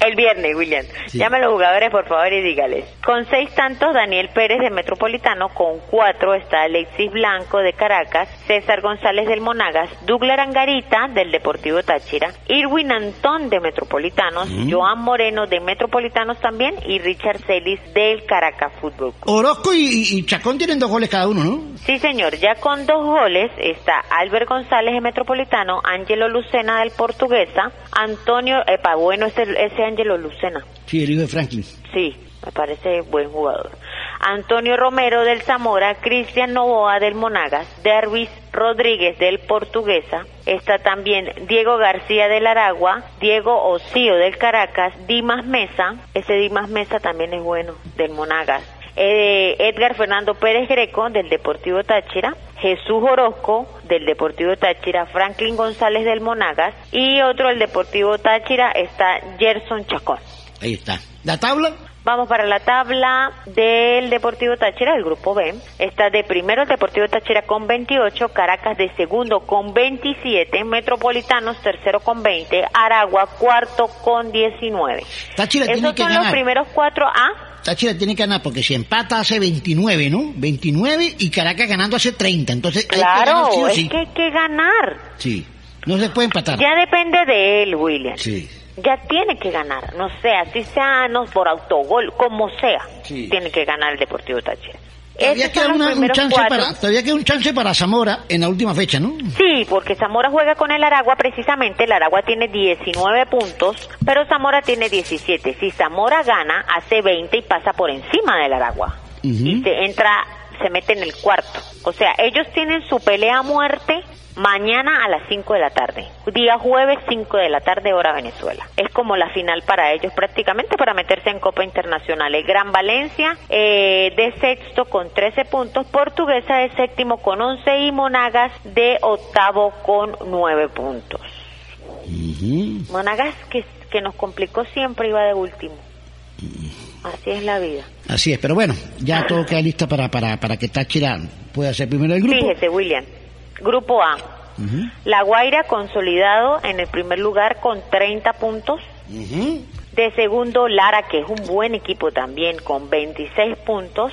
El viernes, William. Llame a los jugadores, por favor, y dígales. Con seis tantos, Daniel Pérez de Metropolitano. Con cuatro está Alexis Blanco de Caracas. César González del Monagas. Douglas Angarita del Deportivo Táchira. Irwin Antón de Metropolitanos. Joan Moreno de Metropolitanos también. Y Richard Celis del Caracas Fútbol Club. Orozco y, y Chacón tienen dos goles cada uno, ¿no? Sí, señor. Ya con dos goles está Albert González de Metropolitano. Ángelo Lucena del Portuguesa. Antonio, epa, bueno, ese, ese Ángelo Lucena. Sí, el hijo de Franklin. Sí, me parece buen jugador. Antonio Romero del Zamora, Cristian Novoa del Monagas, Dervis Rodríguez del Portuguesa, está también Diego García del Aragua, Diego Osío del Caracas, Dimas Mesa, ese Dimas Mesa también es bueno, del Monagas, eh, Edgar Fernando Pérez Greco del Deportivo Táchira, Jesús Orozco del Deportivo Táchira, Franklin González del Monagas y otro del Deportivo Táchira está Gerson Chacón. Ahí está. ¿La tabla? Vamos para la tabla del Deportivo Táchira, del grupo B. Está de primero el Deportivo Táchira con 28, Caracas de segundo con 27, Metropolitanos tercero con 20, Aragua cuarto con 19. Táchira Esos tiene que son ganar. los primeros cuatro A. Táchira tiene que ganar porque si empata hace 29, ¿no? 29 y Caracas ganando hace 30. Entonces hay que Claro, ganar sí o es sí. que hay que ganar. Sí. No se puede empatar. Ya depende de él, William. Sí. Ya tiene que ganar, no sé, así sea no, por autogol, como sea, Sí. tiene que ganar el Deportivo Táchira. Todavía queda, una- un chance cuatro. para, todavía queda un chance para Zamora en la última fecha, ¿no? Sí, porque Zamora juega con el Aragua precisamente, el Aragua tiene 19 puntos, pero Zamora tiene 17. Si Zamora gana, hace 20 y pasa por encima del Aragua. Y se entra, se mete en el cuarto. O sea, ellos tienen su pelea a muerte mañana a las 5 de la tarde. Día jueves 5 de la tarde hora Venezuela. Es como la final para ellos prácticamente para meterse en Copa Internacional. El Gran Valencia eh, de sexto con 13 puntos, Portuguesa de séptimo con 11 y Monagas de octavo con 9 puntos. Monagas que, que nos complicó siempre iba de último. Así es la vida. Así es, pero bueno, ya todo queda listo para, para, para que Táchira pueda ser primero del grupo. Fíjese, William. Grupo A. La Guaira consolidado en el primer lugar con 30 puntos. De segundo, Lara, que es un buen equipo también, con 26 puntos.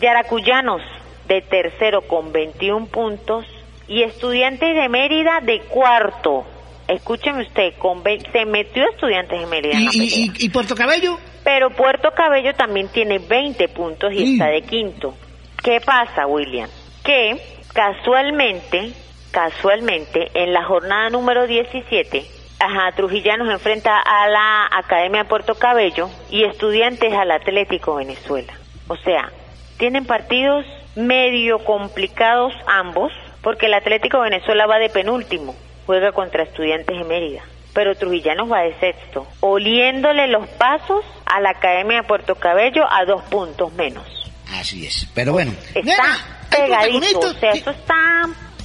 Yaracuyanos de tercero con 21 puntos. Y Estudiantes de Mérida de cuarto. Escúcheme usted, con ve- se metió Estudiantes de Mérida. en ¿Y, la pelea. y, y- y Puerto Cabello? Pero Puerto Cabello también tiene 20 puntos y está de quinto. ¿Qué pasa, William? Que casualmente, casualmente, en la jornada número 17, ajá, Trujillano se enfrenta a la Academia de Puerto Cabello y Estudiantes al Atlético Venezuela. O sea, tienen partidos medio complicados ambos, porque el Atlético Venezuela va de penúltimo, juega contra Estudiantes de Mérida pero Trujillanos va de sexto, oliéndole los pasos a la Academia de Puerto Cabello a dos puntos menos. Así es. Pero bueno, Está pegadito, o sea, eso está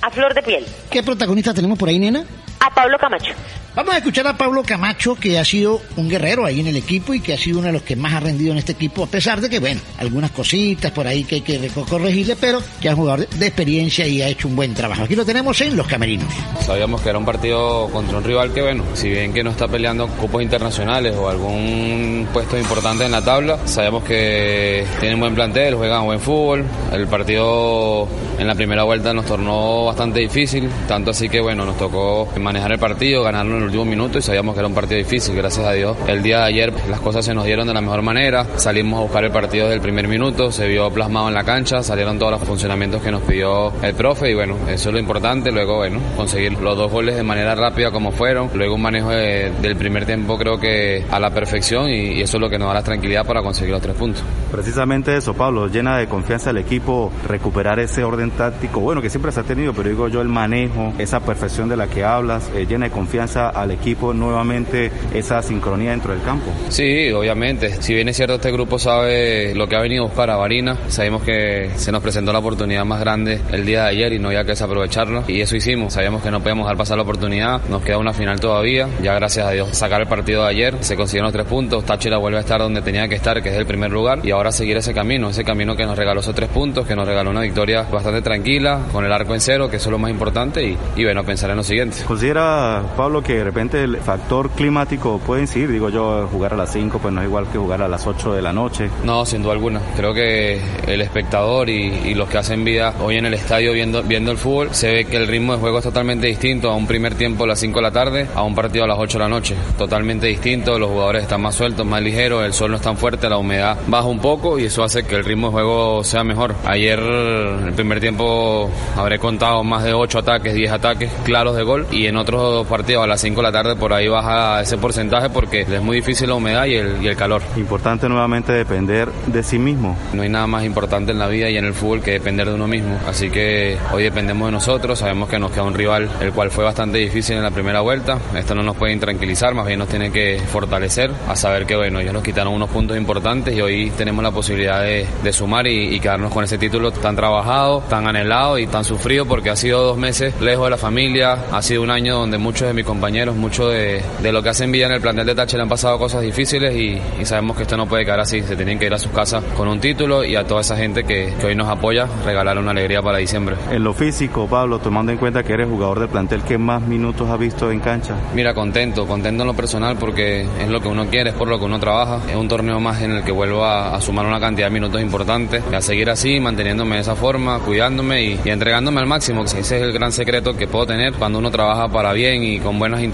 a flor de piel. ¿qué protagonista tenemos por ahí, nena? A Pablo Camacho. Vamos a escuchar a Pablo Camacho, que ha sido un guerrero ahí en el equipo y que ha sido uno de los que más ha rendido en este equipo, a pesar de que, bueno, algunas cositas por ahí que hay que corregirle, pero que es un jugador de experiencia y ha hecho un buen trabajo. Aquí lo tenemos en Los Camerinos. Sabíamos que era un partido contra un rival que, bueno, si bien que no está peleando cupos internacionales o algún puesto importante en la tabla, sabemos que tienen buen plantel, juegan buen fútbol. El partido en la primera vuelta nos tornó bastante difícil, tanto así que, bueno, nos tocó manejar el partido, ganarlo en el último minuto y sabíamos que era un partido difícil, gracias a Dios. El día de ayer las cosas se nos dieron de la mejor manera, salimos a buscar el partido desde el primer minuto, se vio plasmado en la cancha, salieron todos los funcionamientos que nos pidió el profe y bueno, eso es lo importante, luego bueno, conseguir los dos goles de manera rápida como fueron, luego un manejo de- del primer tiempo creo que a la perfección y, y eso es lo que nos da la tranquilidad para conseguir los tres puntos. Precisamente eso, Pablo, llena de confianza el equipo, recuperar ese orden táctico, bueno, que siempre se ha tenido, pero digo yo el manejo, esa perfección de la que hablas, eh, llena de confianza al equipo nuevamente esa sincronía dentro del campo. Sí, obviamente. Si bien es cierto, este grupo sabe lo que ha venido a buscar a Varina. Sabemos que se nos presentó la oportunidad más grande el día de ayer y no había que desaprovecharla. Y eso hicimos. Sabíamos que no podíamos dejar pasar la oportunidad. Nos queda una final todavía. Ya gracias a Dios sacar el partido de ayer. Se consiguieron los tres puntos. Táchira vuelve a estar donde tenía que estar, que es el primer lugar. Y ahora seguir ese camino. Ese camino que nos regaló esos tres puntos, que nos regaló una victoria bastante tranquila, con el arco en cero, que eso es lo más importante. Y, y bueno, pensar en lo siguiente. ¿Considera, Pablo, que repente el factor climático puede incidir? Digo yo, jugar a las 5 pues no es igual que jugar a las 8 de la noche. No, sin duda alguna. Creo que el espectador y, y los que hacen vida hoy en el estadio viendo, viendo el fútbol, se ve que el ritmo de juego es totalmente distinto a un primer tiempo a las 5 de la tarde, a un partido a las 8 de la noche. Totalmente distinto, los jugadores están más sueltos, más ligeros, el sol no es tan fuerte, la humedad baja un poco y eso hace que el ritmo de juego sea mejor. Ayer, el primer tiempo, habré contado más de 8 ataques, 10 ataques claros de gol y en otros partidos a las 5 de la tarde por ahí baja ese porcentaje porque es muy difícil la humedad y el, y el calor. Importante nuevamente depender de sí mismo. No hay nada más importante en la vida y en el fútbol que depender de uno mismo. Así que hoy dependemos de nosotros. Sabemos que nos queda un rival el cual fue bastante difícil en la primera vuelta. Esto no nos puede intranquilizar, más bien nos tiene que fortalecer a saber que bueno, ellos nos quitaron unos puntos importantes y hoy tenemos la posibilidad de, de sumar y, y quedarnos con ese título tan trabajado, tan anhelado y tan sufrido porque ha sido dos meses lejos de la familia. Ha sido un año donde muchos de mis compañeros, muchos de, de lo que hacen vida en el plantel de Táchira han pasado cosas difíciles y, y sabemos que esto no puede quedar así. Se tienen que ir a sus casas con un título y a toda esa gente que, que hoy nos apoya, regalar una alegría para diciembre. En lo físico, Pablo, tomando en cuenta que eres jugador del plantel, ¿qué más minutos has visto en cancha? Mira, contento, contento en lo personal porque es lo que uno quiere, es por lo que uno trabaja. Es un torneo más en el que vuelvo a, a sumar una cantidad de minutos importantes, y a seguir así, manteniéndome de esa forma, cuidándome y, y entregándome al máximo. Ese es el gran secreto que puedo tener cuando uno trabaja para bien y con buenas intenciones,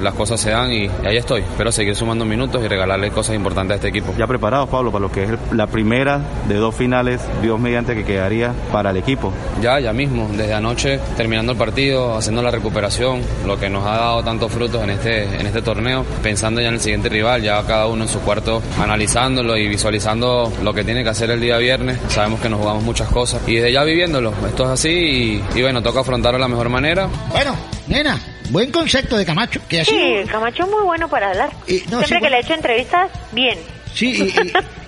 las cosas se dan y, y ahí estoy. Espero seguir sumando minutos y regalarle cosas importantes a este equipo. Ya preparados, Pablo, para lo que es el- la primera de dos finales, Dios mediante, que quedaría para el equipo. Ya, ya mismo, desde anoche, terminando el partido, haciendo la recuperación, lo que nos ha dado tantos frutos en este, en este torneo, pensando ya en el siguiente rival, ya cada uno en su cuarto analizándolo y visualizando lo que tiene que hacer el día viernes. Sabemos que nos jugamos muchas cosas y desde ya viviéndolo, esto es así y, y bueno, toca afrontarlo de la mejor manera. Bueno, nena, buen concepto de Camacho, que Sí. Camacho es muy bueno para hablar. no, Siempre sí, que bueno. le he hecho entrevistas, bien. Sí,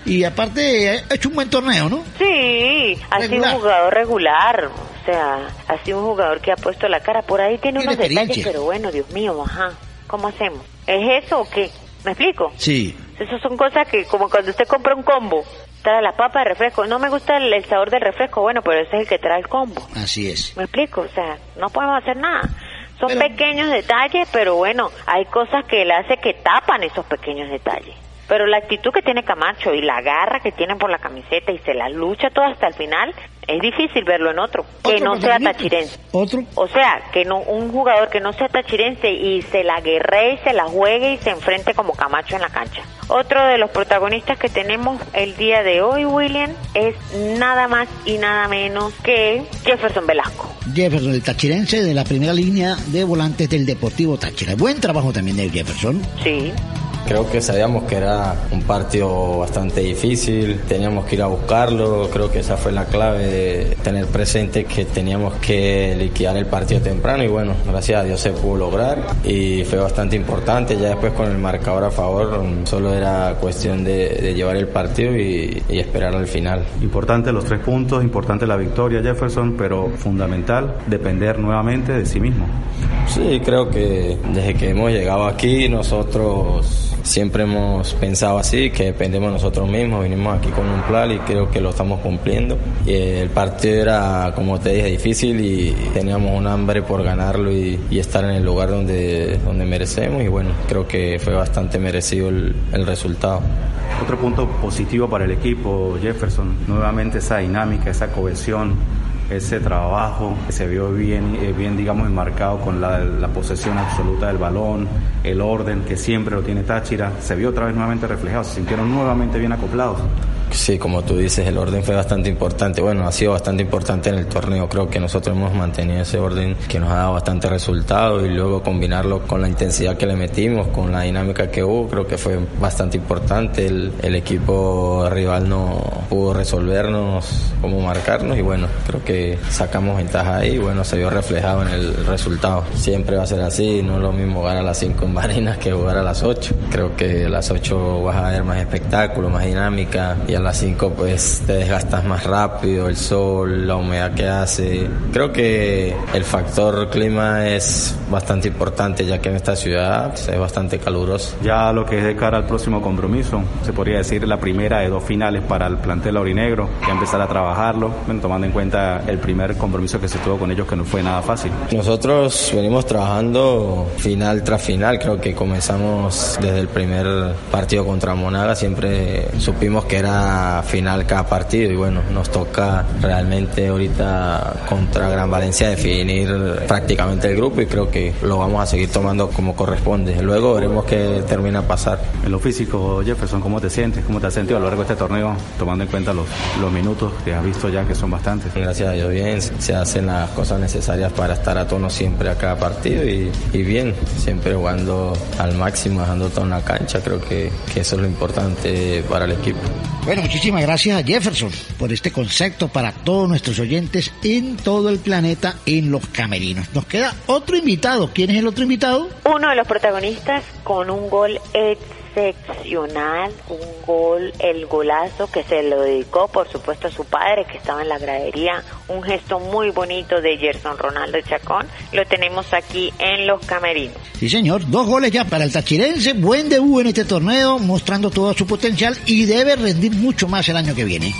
y, y- y aparte ha hecho un buen torneo, ¿no? Sí, ha sido un jugador regular. O sea, ha sido un jugador que ha puesto la cara. Por ahí tiene Tiene unos detalles, pero bueno, Dios mío, ajá. ¿Cómo hacemos? ¿Es eso o qué? ¿Me explico? Sí. Esas son cosas que, como cuando usted compra un combo, trae la papa de refresco. No me gusta el, el sabor del refresco, bueno, pero ese es el que trae el combo. Así es. ¿Me explico? O sea, no podemos hacer nada. Son pequeños detalles, pero bueno, hay cosas que él hace que tapan esos pequeños detalles. Pero la actitud que tiene Camacho y la garra que tiene por la camiseta y se la lucha todo hasta el final, es difícil verlo en otro, que no sea tachirense. ¿Otro? O sea, que no un jugador que no sea tachirense y se la guerre y se la juegue y se enfrente como Camacho en la cancha. Otro de los protagonistas que tenemos el día de hoy, William, es nada más y nada menos que Jefferson Velasco. Jefferson, el tachirense de la primera línea de volantes del Deportivo Táchira. Buen trabajo también de Jefferson. Sí. Creo que sabíamos que era un partido bastante difícil, teníamos que ir a buscarlo, creo que esa fue la clave de tener presente que teníamos que liquidar el partido temprano y bueno, gracias a Dios se pudo lograr y fue bastante importante, ya después con el marcador a favor solo era cuestión de, llevar el partido y, y, esperar al final. Importante los tres puntos, importante la victoria Jefferson, pero fundamental depender nuevamente de sí mismo. Sí, creo que desde que hemos llegado aquí nosotros siempre hemos pensado así, que dependemos nosotros mismos, vinimos aquí con un plan y creo que lo estamos cumpliendo. Y el partido era, como te dije, difícil y teníamos un hambre por ganarlo y, estar en el lugar donde, donde merecemos y bueno, creo que fue bastante merecido el, el resultado. Otro punto positivo para el equipo, Jefferson, nuevamente esa dinámica, esa cohesión ese trabajo se vio bien, eh, bien digamos, enmarcado con la, la, posesión absoluta del balón, el orden que siempre lo tiene Táchira, se vio otra vez nuevamente reflejado, se sintieron nuevamente bien acoplados. Sí, como tú dices, el orden fue bastante importante. Bueno, ha sido bastante importante en el torneo. Creo que nosotros hemos mantenido ese orden que nos ha dado bastante resultado y luego combinarlo con la intensidad que le metimos, con la dinámica que hubo, creo que fue bastante importante. El, equipo rival no pudo resolvernos cómo marcarnos y bueno, creo que sacamos ventaja ahí y bueno, se vio reflejado en el resultado. Siempre va a ser así, no es lo mismo jugar a las 5 en Barinas que jugar a las 8. Creo que a las 8 vas a ver más espectáculo, más dinámica y a las 5 pues te desgastas más rápido, el sol, la humedad que hace. Creo que el factor clima es bastante importante ya que en esta ciudad es bastante caluroso. Ya lo que es de cara al próximo compromiso, se podría decir la primera de dos finales para el plantel aurinegro, que empezar a trabajarlo, tomando en cuenta el primer compromiso que se tuvo con ellos que no fue nada fácil. Nosotros venimos trabajando final tras final, creo que comenzamos desde el primer partido contra Monaga, siempre supimos que era final cada partido y bueno, nos toca realmente ahorita contra Gran Valencia definir prácticamente el grupo y creo que lo vamos a seguir tomando como corresponde. Luego veremos qué termina a pasar. En lo físico, Jefferson, ¿cómo te sientes? ¿Cómo te has sentido a lo largo de este torneo, tomando en cuenta los, los minutos que has visto ya que son bastantes? Gracias a Dios, bien, se hacen las cosas necesarias para estar a tono siempre a cada partido y, y bien, siempre jugando al máximo, dejando toda una cancha, creo que, que eso es lo importante para el equipo. Bueno, muchísimas gracias a Jefferson por este concepto para todos nuestros oyentes en todo el planeta en los camerinos. Nos queda otro invitado. ¿Quién es el otro invitado? Uno de los protagonistas con un gol excepcional, un gol, el golazo que se lo dedicó por supuesto a su padre que estaba en la gradería, un gesto muy bonito de Gerson Ronaldo Chacón, lo tenemos aquí en los camerinos. Sí señor, dos goles ya para el tachirense, buen debut en este torneo, mostrando todo su potencial y debe rendir mucho más el año que viene.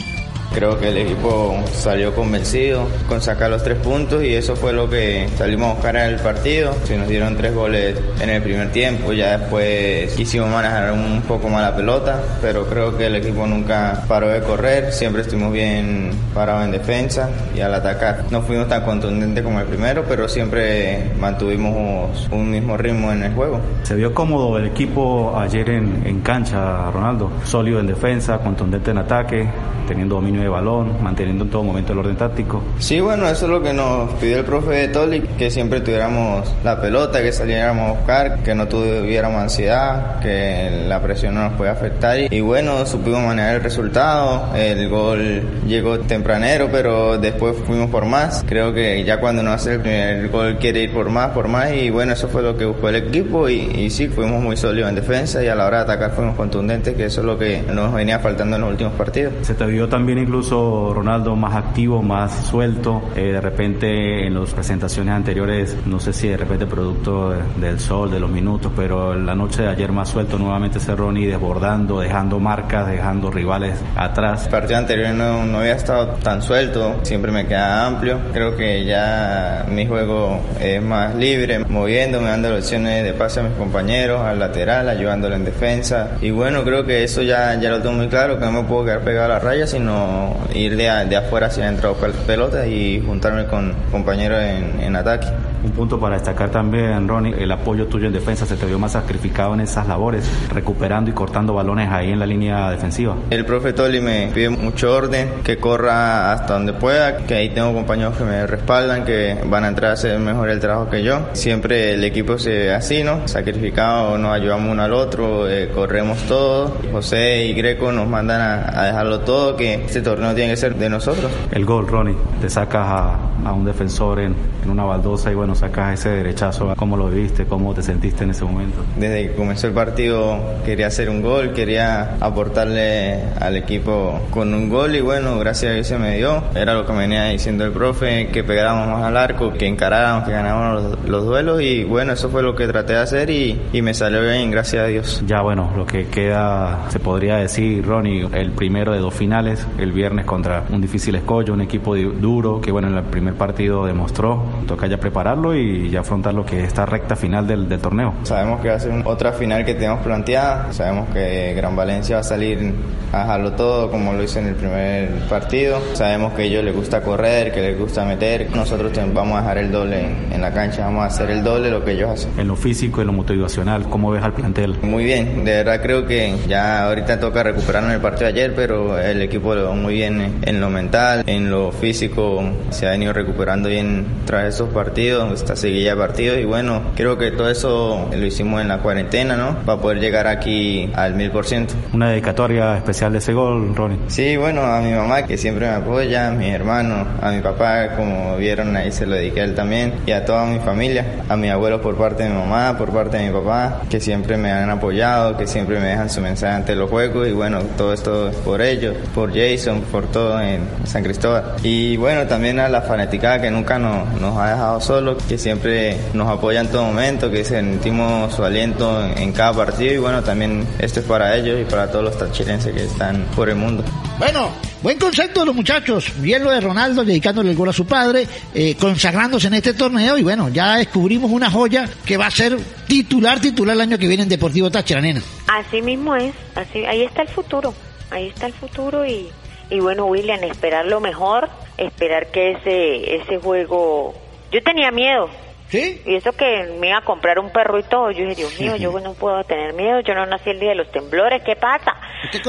Creo que el equipo salió convencido con sacar los tres puntos y eso fue lo que salimos a buscar en el partido. Se nos dieron tres goles en el primer tiempo, ya después quisimos manejar un poco más la pelota, pero creo que el equipo nunca paró de correr, siempre estuvimos bien parados en defensa y al atacar. No fuimos tan contundentes como el primero, pero siempre mantuvimos un mismo ritmo en el juego. Se vio cómodo el equipo ayer en, en cancha, Ronaldo, sólido en defensa, contundente en ataque, teniendo dominio de balón, manteniendo en todo momento el orden táctico. Sí, bueno, eso es lo que nos pidió el profe de Toli, que siempre tuviéramos la pelota, que saliéramos a buscar, que no tuviéramos ansiedad, que la presión no nos puede afectar. Y bueno, supimos manejar el resultado, el gol llegó tempranero, pero después fuimos por más. Creo que ya cuando no hace el primer gol quiere ir por más, por más, y bueno, eso fue lo que buscó el equipo y, y sí, fuimos muy sólidos en defensa y a la hora de atacar fuimos contundentes, que eso es lo que nos venía faltando en los últimos partidos. Se te vio también incluso Ronaldo más activo, más suelto. Eh, de repente en las presentaciones anteriores, no sé si de repente producto del sol, de los minutos, pero la noche de ayer más suelto nuevamente Ronnie desbordando, dejando marcas, dejando rivales atrás. El partido anterior no, no había estado tan suelto, siempre me queda amplio. Creo que ya mi juego es más libre, moviéndome, dando opciones de pase a mis compañeros, al lateral, ayudándole en defensa. Y bueno, creo que eso ya, ya lo tengo muy claro, que no me puedo quedar pegado a la raya, sino ir de, afuera hacia adentro a pelotas y juntarme con compañeros en ataque. Un punto para destacar también, Ronnie, el apoyo tuyo en defensa se te vio más sacrificado en esas labores, recuperando y cortando balones ahí en la línea defensiva. El profe Toli me pide mucho orden, que corra hasta donde pueda, que ahí tengo compañeros que me respaldan, que van a entrar a hacer mejor el trabajo que yo. Siempre el equipo se ve así, ¿no? Sacrificado, nos ayudamos uno al otro, eh, corremos todos. José y Greco nos mandan a, a, dejarlo todo, que este torneo tiene que ser de nosotros. El gol, Ronnie, te sacas a, a un defensor en, en una baldosa y bueno, sacas ese derechazo. ¿Cómo lo viste? ¿Cómo te sentiste en ese momento? Desde que comenzó el partido quería hacer un gol, quería aportarle al equipo con un gol y bueno, gracias a Dios se me dio. Era lo que me venía diciendo el profe, que pegáramos más al arco, que encaráramos, que ganáramos los, los duelos y bueno, eso fue lo que traté de hacer y, y, me salió bien, gracias a Dios. Ya bueno, lo que queda, se podría decir, Ronnie, el primero de dos finales, el viernes contra un difícil escollo, un equipo duro que bueno, en el primer partido demostró, toca ya prepararlo y ya afrontar lo que es esta recta final del, del torneo. Sabemos que va a ser otra final que tenemos planteada, sabemos que Gran Valencia va a salir a dejarlo todo como lo hizo en el primer partido, sabemos que a ellos les gusta correr, que les gusta meter, nosotros vamos a dejar el doble en, en la cancha, vamos a hacer el doble lo que ellos hacen. En lo físico, en lo motivacional, ¿cómo ves al plantel? Muy bien, de verdad creo que ya ahorita toca recuperarnos el partido de ayer, pero el equipo lo va muy bien en lo mental, en lo físico, se ha venido recuperando bien tras esos partidos, esta seguilla de partidos y bueno, creo que todo eso lo hicimos en la cuarentena, ¿no? Para poder llegar aquí al mil por ciento. Una dedicatoria especial de ese gol, Ronnie. Sí, bueno, a mi mamá que siempre me apoya, a mi hermano, a mi papá, como vieron ahí se lo dediqué a él también, y a toda mi familia, a mi abuelo por parte de mi mamá, por parte de mi papá, que siempre me han apoyado, que siempre me dejan su mensaje ante los juegos y bueno, todo esto es por ellos, por Jason, por todo en San Cristóbal. Y bueno, también a la fanaticada que nunca nos, nos ha dejado solos, que siempre nos apoya en todo momento, que sentimos su aliento en, cada partido y bueno, también esto es para ellos y para todos los tachirenses que están por el mundo. Bueno, buen concepto de los muchachos. Bien lo de Ronaldo dedicándole el gol a su padre, eh, consagrándose en este torneo y bueno, ya descubrimos una joya que va a ser titular, titular el año que viene en Deportivo Táchira, nena. Así mismo es, así, ahí está el futuro, ahí está el futuro y, y bueno, William, esperar lo mejor, esperar que ese, ese juego... Yo tenía miedo, ¿Sí? Y eso que me iba a comprar un perro y todo, yo dije, Dios mío, yo no puedo tener miedo, yo no nací el día de los temblores, ¿qué pasa?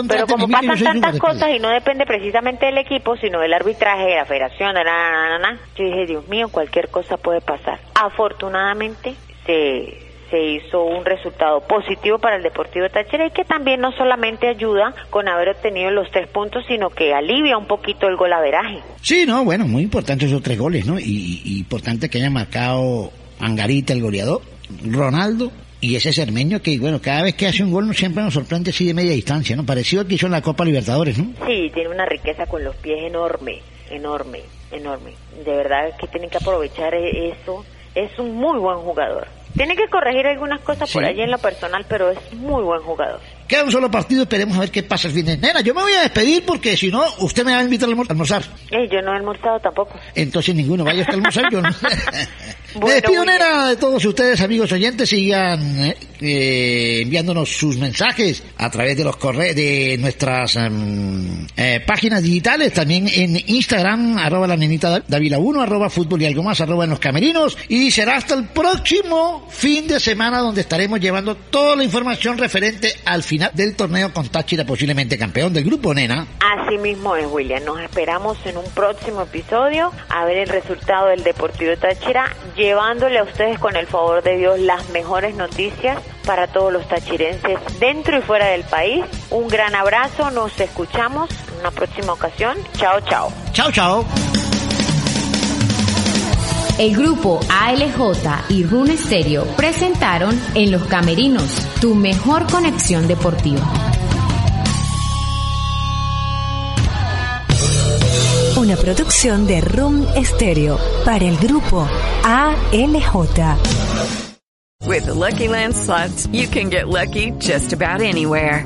Pero como pasan tantas cosas y no depende precisamente del equipo, sino del arbitraje, de la federación, de la, la, la, yo dije, Dios mío, cualquier cosa puede pasar. Afortunadamente se, se hizo un resultado positivo para el Deportivo Táchira y que también no solamente ayuda con haber obtenido los tres puntos, sino que alivia un poquito el golaveraje. Sí, no, bueno, muy importante esos tres goles, ¿no? Y, y importante que haya marcado Angarita, el goleador, Ronaldo y ese cermeño que, bueno, cada vez que hace un gol siempre nos sorprende así de media distancia, ¿no? Parecido al que hizo en la Copa Libertadores, ¿no? Sí, tiene una riqueza con los pies enorme, enorme, enorme. De verdad que tienen que aprovechar eso. Es un muy buen jugador. Tiene que corregir algunas cosas sí. por allí en lo personal, pero es muy buen jugador. Queda un solo partido, esperemos a ver qué pasa el fin de semana. Yo me voy a despedir porque si no, usted me va a invitar a almorzar. Eh, yo no he almorzado tampoco. Entonces ninguno vaya a almorzar, yo no. bueno, me despido, nena, de todos ustedes, amigos oyentes, sigan eh, eh, enviándonos sus mensajes a través de los correos de nuestras um, páginas digitales, también en Instagram, arroba la nenita Davila 1, arroba fútbol y algo más, arroba en los camerinos, y será hasta el próximo fin de semana donde estaremos llevando toda la información referente al final del torneo con Táchira posiblemente campeón del grupo Nena. Así mismo es, William. Nos esperamos en un próximo episodio a ver el resultado del Deportivo Táchira, llevándole a ustedes con el favor de Dios las mejores noticias para todos los tachirenses dentro y fuera del país. Un gran abrazo, nos escuchamos en una próxima ocasión. Chao, chao. Chao, chao. El grupo ALJ y Rune Stereo presentaron En los Camerinos, tu mejor conexión deportiva. una producción de Room Stereo para el grupo ALJ. With the Lucky Land slots, you can get lucky just about anywhere.